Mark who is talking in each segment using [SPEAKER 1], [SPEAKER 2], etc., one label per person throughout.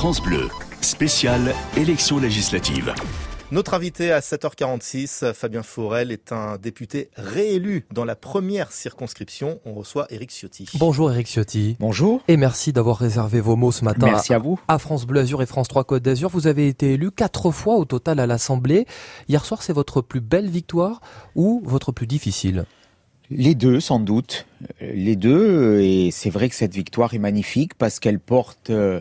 [SPEAKER 1] France Bleu, spéciale élection législative.
[SPEAKER 2] Notre invité à 7h46, Fabien Forel, est un député réélu dans la première circonscription. On reçoit Éric Ciotti.
[SPEAKER 3] Bonjour Éric Ciotti.
[SPEAKER 4] Bonjour.
[SPEAKER 3] Et merci d'avoir réservé vos mots ce matin.
[SPEAKER 4] Merci à, vous.
[SPEAKER 3] À France Bleu Azur et France 3 Côte d'Azur. Vous avez été élu quatre fois au total à l'Assemblée. Hier soir, c'est votre plus belle victoire ou votre plus difficile?
[SPEAKER 4] Les deux, sans doute. Les deux. Et c'est vrai que cette victoire est magnifique parce qu'elle porte euh,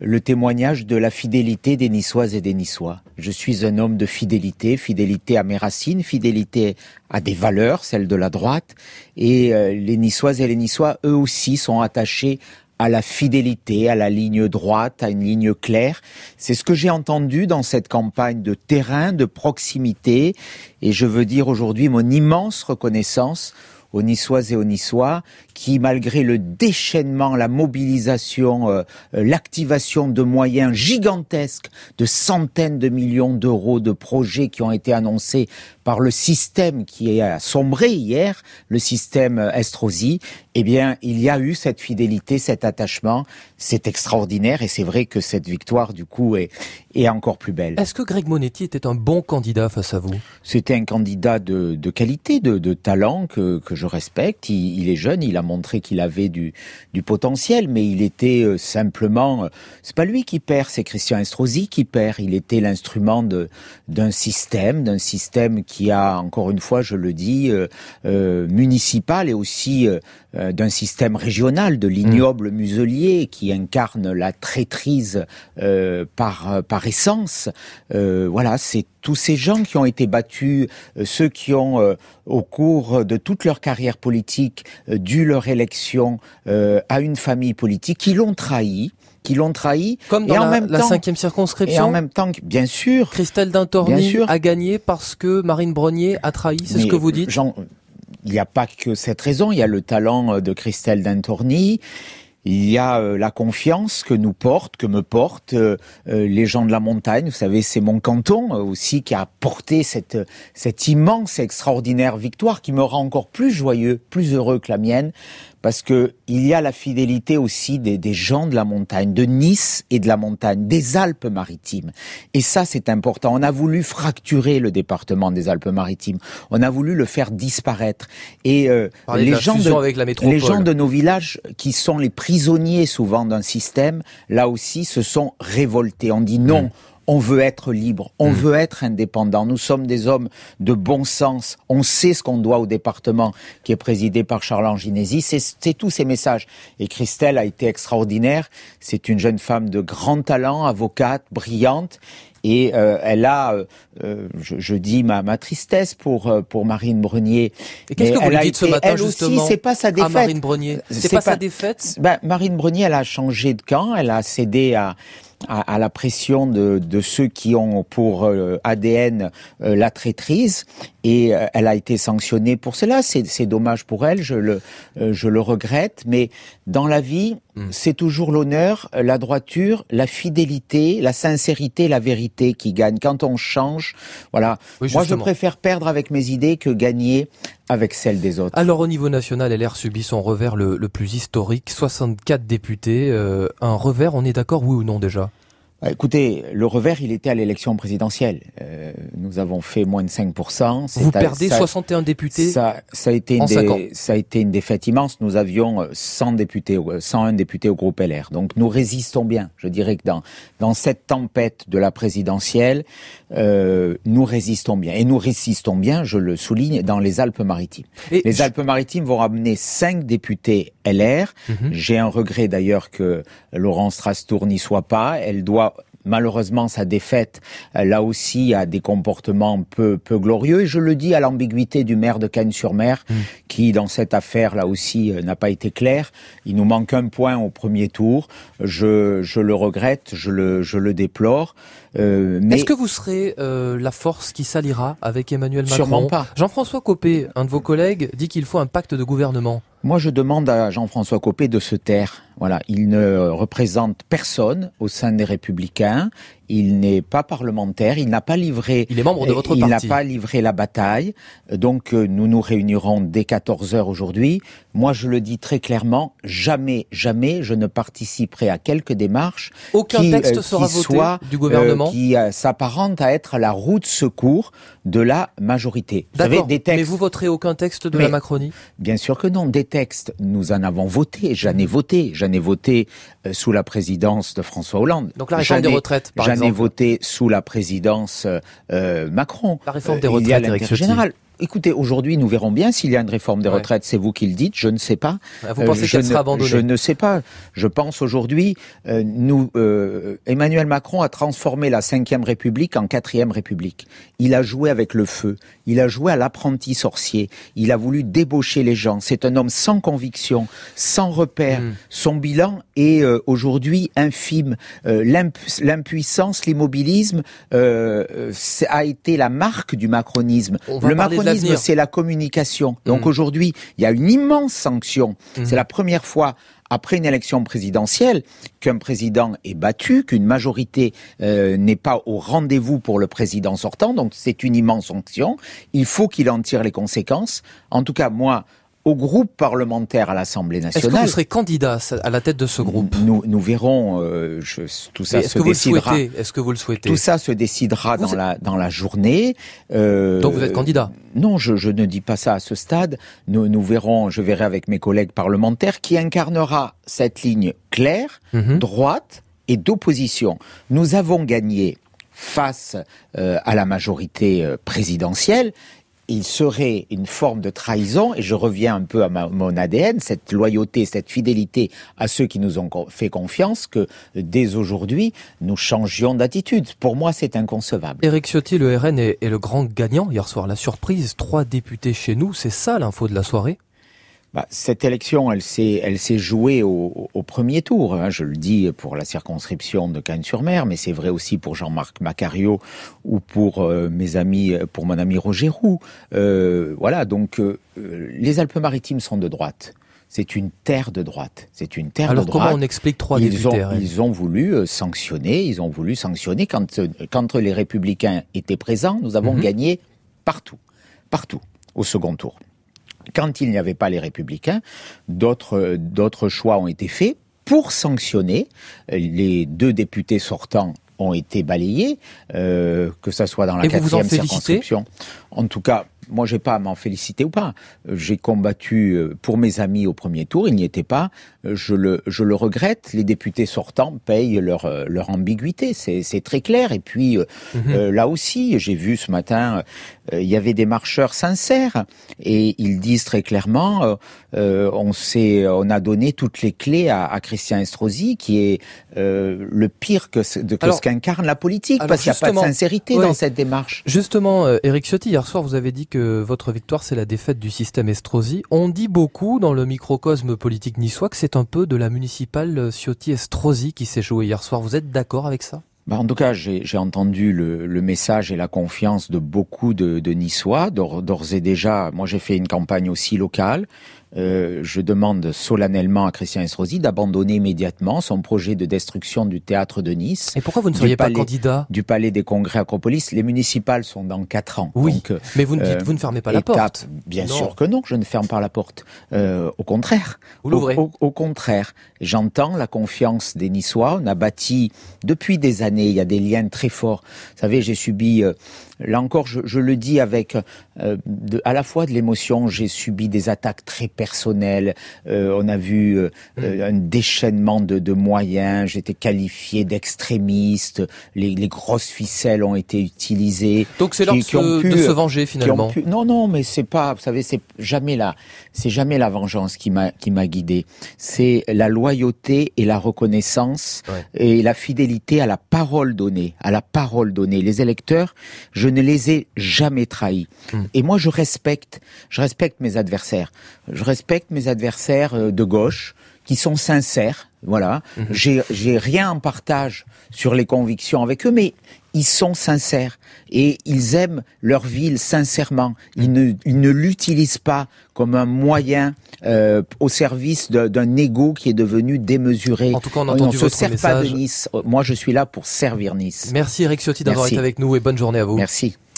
[SPEAKER 4] le témoignage de la fidélité des Niçoises et des Niçois. Je suis un homme de fidélité, fidélité à mes racines, fidélité à des valeurs, celles de la droite, et euh, les Niçoises et les Niçois, eux aussi, sont attachés à la fidélité, à la ligne droite, à une ligne claire. C'est ce que j'ai entendu dans cette campagne de terrain, de proximité, et je veux dire aujourd'hui mon immense reconnaissance aux Niçoises et aux Niçois qui, malgré le déchaînement, la mobilisation, euh, euh, l'activation de moyens gigantesques, de centaines de millions d'euros de projets qui ont été annoncés par le système qui a sombré hier, le système Estrosi, eh bien, il y a eu cette fidélité, cet attachement. C'est extraordinaire et c'est vrai que cette victoire, du coup, est, est encore plus belle.
[SPEAKER 3] Est-ce que Greg Monetti était un bon candidat face à vous?
[SPEAKER 4] C'était un candidat de, de qualité, de, de, talent que, que je respecte. Il, il, est jeune, il a montré qu'il avait du, du potentiel, mais il était euh, simplement. Euh, c'est pas lui qui perd, c'est Christian Estrosi qui perd. Il était l'instrument d'un système, d'un système qui a, encore une fois, je le dis, euh, euh municipal et aussi euh, d'un système régional, de l'ignoble muselier qui incarne la traîtrise euh, par, par essence. Euh, voilà, c'est tous ces gens qui ont été battus, ceux qui ont, au cours de toute leur carrière politique, dû leur élection à une famille politique, qui l'ont trahi, qui l'ont trahi.
[SPEAKER 3] Comme dans et en la, même cinquième circonscription.
[SPEAKER 4] Et en même temps, bien sûr.
[SPEAKER 3] Christelle Dintorni a gagné parce que Marine Brognier a trahi, c'est ce que vous dites?
[SPEAKER 4] Il n'y a pas que cette raison, il y a le talent euh, de Christelle Dentourny, il y a euh, la confiance que nous portent, que me portent euh, les gens de la montagne. Vous savez, c'est mon canton aussi qui a porté cette, cette immense, extraordinaire victoire qui me rend encore plus joyeux, plus heureux que la mienne, parce que il y a la fidélité aussi des, des, gens de la montagne, de Nice et de la montagne, des Alpes-Maritimes. Et ça, c'est important. On a voulu fracturer le département des Alpes-Maritimes. On a voulu le faire disparaître. Et euh, les gens de les gens de nos villages, qui sont les prisonniers souvent d'un système, là aussi, se sont révoltés. On dit non. Mmh on veut être libre, on mm. veut être indépendant. Nous sommes des hommes de bon sens. On sait ce qu'on doit au département qui est présidé par Charles Anginesi. C'est tous ces messages. Et Christelle a été extraordinaire. C'est une jeune femme de grand talent, avocate, brillante. Et euh, elle a, euh, euh, je, dis ma, ma, tristesse pour pour Marine Brunier.
[SPEAKER 3] Et qu'est-ce que vous lui dites ce matin elle
[SPEAKER 4] justement aussi, c'est pas sa défaite.
[SPEAKER 3] Marine Brunier, c'est pas, pas, sa défaite?
[SPEAKER 4] Ben, Marine Brunier, elle a changé de camp. Elle a cédé à à, la pression de, de, ceux qui ont pour euh, ADN euh, la traîtrise et euh, elle a été sanctionnée pour cela. C'est dommage pour elle, je le, je le regrette, mais dans la vie, hmm. c'est toujours l'honneur, la droiture, la fidélité, la sincérité, la vérité qui gagnent. Quand on change, voilà. Moi, je préfère perdre avec mes idées que gagner avec celles des autres.
[SPEAKER 3] Alors au niveau national, LR subit son revers le, le plus historique, 64 députés. Euh, un revers, on est d'accord oui ou non déjà?
[SPEAKER 4] Écoutez, le revers, il était à l'élection présidentielle. Euh, nous avons fait moins de 5%.
[SPEAKER 3] Vous perdez 61 députés
[SPEAKER 4] ça, ça, a été une ça a été une défaite immense. Nous avions 100 euh, députés, 101 députés au groupe LR. Donc nous résistons bien. Je dirais que dans, dans cette tempête de la présidentielle, euh, nous résistons bien. Et nous résistons bien, je le souligne, dans les Alpes-Maritimes. Les Alpes-Maritimes vont ramener 5 députés LR. Mhm. J'ai un regret d'ailleurs que Laurence Strastour n'y soit pas. Elle doit malheureusement sa défaite là aussi a des comportements peu peu glorieux et je le dis à l'ambiguïté du maire de Cagnes-sur-Mer mhm. qui dans cette affaire là aussi euh, n'a pas été clair il nous manque un point au premier tour je, je le regrette je le je le déplore
[SPEAKER 3] euh, mais... Est-ce que vous serez euh, la force qui s'alliera avec Emmanuel Macron?
[SPEAKER 4] Sûrement pas.
[SPEAKER 3] Jean-François Copé, un de vos collègues, dit qu'il faut un pacte de gouvernement.
[SPEAKER 4] Moi, je demande à Jean-François Copé de se taire. Voilà, il ne représente personne au sein des Républicains. Il n'est pas parlementaire. Il n'a pas livré.
[SPEAKER 3] Il est membre de votre
[SPEAKER 4] il
[SPEAKER 3] parti.
[SPEAKER 4] n'a pas livré la bataille. Donc, euh, nous nous réunirons dès 14 heures aujourd'hui. Moi, je le dis très clairement. Jamais, jamais, je ne participerai à quelque démarche
[SPEAKER 3] Aucun
[SPEAKER 4] qui,
[SPEAKER 3] texte
[SPEAKER 4] euh,
[SPEAKER 3] sera
[SPEAKER 4] qui
[SPEAKER 3] voté
[SPEAKER 4] soit,
[SPEAKER 3] du gouvernement.
[SPEAKER 4] euh, qui euh, s'apparente à être la roue de secours de la majorité. Vous savez,
[SPEAKER 3] D'accord.
[SPEAKER 4] des textes.
[SPEAKER 3] Mais vous voterez aucun texte de
[SPEAKER 4] Mais-
[SPEAKER 3] la Macronie?
[SPEAKER 4] Bien sûr que non. Des textes, nous en avons voté. J'en ai voté. J'en ai voté euh, sous la présidence de François Hollande.
[SPEAKER 3] Donc la réforme des
[SPEAKER 4] ai-
[SPEAKER 3] retraites, par
[SPEAKER 4] J'en ai
[SPEAKER 3] exemple.
[SPEAKER 4] voté sous la présidence euh, Macron.
[SPEAKER 3] La réforme des
[SPEAKER 4] Euh, il y a
[SPEAKER 3] retraites,
[SPEAKER 4] Écoutez, aujourd'hui, nous verrons bien s'il y a une réforme des
[SPEAKER 3] Ouais.
[SPEAKER 4] retraites. C'est vous qui le dites. Je ne sais pas.
[SPEAKER 3] Vous
[SPEAKER 4] Euh,
[SPEAKER 3] pensez
[SPEAKER 4] je
[SPEAKER 3] qu'elle sera abandonnée
[SPEAKER 4] Je ne sais pas. Je pense aujourd'hui, euh, nous, euh, Emmanuel Macron a transformé la Cinquième République en Quatrième République. Il a joué avec le feu. Il a joué à l'apprenti sorcier. Il a voulu débaucher les gens. C'est un homme sans conviction, sans repère.
[SPEAKER 3] Mm.
[SPEAKER 4] Son bilan est euh, aujourd'hui infime. Euh, l'impu- L'impuissance, l'immobilisme euh, euh, a été la marque du macronisme.
[SPEAKER 3] On va
[SPEAKER 4] Le macronisme,
[SPEAKER 3] l'avenir.
[SPEAKER 4] c'est la communication. Donc
[SPEAKER 3] Mm.
[SPEAKER 4] aujourd'hui, il y a une immense sanction.
[SPEAKER 3] Mhm.
[SPEAKER 4] C'est la première fois après une élection présidentielle qu'un président est battu, qu'une majorité euh, n'est pas au rendez-vous pour le président sortant. Donc c'est une immense sanction. Il faut qu'il en tire les conséquences. En tout cas, moi, au groupe parlementaire à l'Assemblée
[SPEAKER 3] Est-ce que
[SPEAKER 4] nationale,
[SPEAKER 3] vous serez candidat à la tête de ce groupe?
[SPEAKER 4] Nous, nous verrons. euh, je- tout ça se
[SPEAKER 3] que
[SPEAKER 4] décidera.
[SPEAKER 3] Est-ce que vous le souhaitez?
[SPEAKER 4] Tout ça se décidera
[SPEAKER 3] Vous
[SPEAKER 4] dans
[SPEAKER 3] êtes-
[SPEAKER 4] la dans la journée. Euh,
[SPEAKER 3] Donc vous êtes candidat?
[SPEAKER 4] Non, je, je ne dis pas ça à ce stade. Nous, nous verrons, je verrai avec mes collègues parlementaires qui incarnera cette ligne claire,
[SPEAKER 3] Mhm.
[SPEAKER 4] droite et d'opposition. Nous avons gagné face euh, à la majorité présidentielle. Il serait une forme de trahison, et je reviens un peu à mon ADN, cette loyauté, cette fidélité à ceux qui nous ont fait confiance, que dès aujourd'hui, nous changions d'attitude. Pour moi, c'est inconcevable.
[SPEAKER 3] Éric Ciotti, le RN est le grand gagnant hier soir. La surprise, trois députés chez nous, c'est ça l'info de la soirée?
[SPEAKER 4] Bah, cette élection, elle s'est, elle s'est jouée au, au premier tour. hein. je le dis pour la circonscription de Cannes-sur-Mer, mais c'est vrai aussi pour Jean-Marc Macario ou pour euh, mes amis, pour mon ami Roger Roux. Euh, voilà, donc euh, les Alpes-Maritimes sont de droite. C'est une terre de droite. C'est une terre
[SPEAKER 3] Alors
[SPEAKER 4] de
[SPEAKER 3] comment
[SPEAKER 4] droite.
[SPEAKER 3] on explique trois
[SPEAKER 4] ils ont, ils ont voulu euh, sanctionner, ils ont voulu sanctionner quand, quand les républicains étaient présents, nous avons
[SPEAKER 3] Mhm.
[SPEAKER 4] gagné partout, partout, au second tour. Quand il n'y avait pas les républicains, d'autres, euh, d'autres choix ont été faits pour sanctionner. Euh, Les deux députés sortants ont été balayés, euh, que ça soit dans la quatrième circonscription. En tout cas, moi, j'ai pas à m'en féliciter ou pas. J'ai combattu euh, pour mes amis au premier tour, ils n'y étaient pas. Euh, Je le, je le regrette. Les députés sortants payent leur, euh, leur ambiguïté, c'est très clair. Et puis
[SPEAKER 3] Mhm.
[SPEAKER 4] euh, là aussi, j'ai vu ce matin, euh, il y avait des marcheurs sincères et ils disent très clairement, euh, on s'est, on a donné toutes les clés à, à Christian Estrosi, qui est euh, le pire que de, que
[SPEAKER 3] Alors-
[SPEAKER 4] ce qu'incarne la politique, parce qu'il n'y a pas de sincérité dans cette démarche.
[SPEAKER 3] Justement, euh, Éric Ciotti, hier soir, vous avez dit que votre victoire, c'est la défaite du système Estrosi. On dit beaucoup dans le microcosme politique niçois que c'est un peu de la municipale Ciotti-Estrosi qui s'est jouée hier soir. Vous êtes d'accord avec ça?
[SPEAKER 4] Bah, en tout cas, j'ai entendu le, message et la confiance de beaucoup de, Niçois. D'ores et déjà, moi j'ai fait une campagne aussi locale. Euh, je demande solennellement à Christian Estrosi d'abandonner immédiatement son projet de destruction du théâtre de Nice,
[SPEAKER 3] Et pourquoi vous ne
[SPEAKER 4] Du
[SPEAKER 3] seriez pas
[SPEAKER 4] palais.
[SPEAKER 3] candidat
[SPEAKER 4] du palais des congrès Acropolis. Les municipales sont dans quatre ans.
[SPEAKER 3] Oui,
[SPEAKER 4] Donc, euh,
[SPEAKER 3] mais vous ne, dites-
[SPEAKER 4] euh,
[SPEAKER 3] vous ne fermez pas la
[SPEAKER 4] étape,
[SPEAKER 3] porte.
[SPEAKER 4] Bien
[SPEAKER 3] Non.
[SPEAKER 4] sûr que non, je ne ferme pas la porte. Euh, au contraire.
[SPEAKER 3] Vous l'ouvrez.
[SPEAKER 4] Au, au- au contraire, j'entends la confiance des Niçois. On a bâti depuis des années, il y a des liens très forts. Vous savez, j'ai subi, euh, là encore, je, je le dis avec euh, de- à la fois de l'émotion, j'ai subi des attaques très personnelles. Euh, on a vu euh, euh, un déchaînement de, de moyens. J'étais qualifié d'extrémiste. Les, les grosses ficelles ont été utilisées
[SPEAKER 3] Donc c'est l'heure de, se-
[SPEAKER 4] pu,
[SPEAKER 3] de se
[SPEAKER 4] euh,
[SPEAKER 3] venger finalement.
[SPEAKER 4] pu- Non, non, mais c'est pas. Vous savez, c'est jamais la, c'est jamais la vengeance qui m'a qui m'a guidé. C'est la loyauté et la reconnaissance
[SPEAKER 3] Ouais.
[SPEAKER 4] et la fidélité à la parole donnée, à la parole donnée. Les électeurs, je ne les ai jamais trahis.
[SPEAKER 3] Hmm.
[SPEAKER 4] Et moi, je respecte, je respecte mes adversaires. Je respecte mes adversaires euh, de gauche qui sont sincères. Voilà.
[SPEAKER 3] Mhm.
[SPEAKER 4] J'ai rien en partage sur les convictions avec eux, mais ils sont sincères et ils aiment leur ville sincèrement. Ils ne, ils ne l'utilisent pas comme un moyen euh, au service d'un ego qui est devenu démesuré.
[SPEAKER 3] En tout cas, on a entendu
[SPEAKER 4] ne
[SPEAKER 3] votre
[SPEAKER 4] se sert
[SPEAKER 3] message.
[SPEAKER 4] pas de Nice. Moi, je suis là pour servir Nice.
[SPEAKER 3] Merci Eric Ciotti d'avoir été avec nous et bonne journée à vous.
[SPEAKER 4] Merci.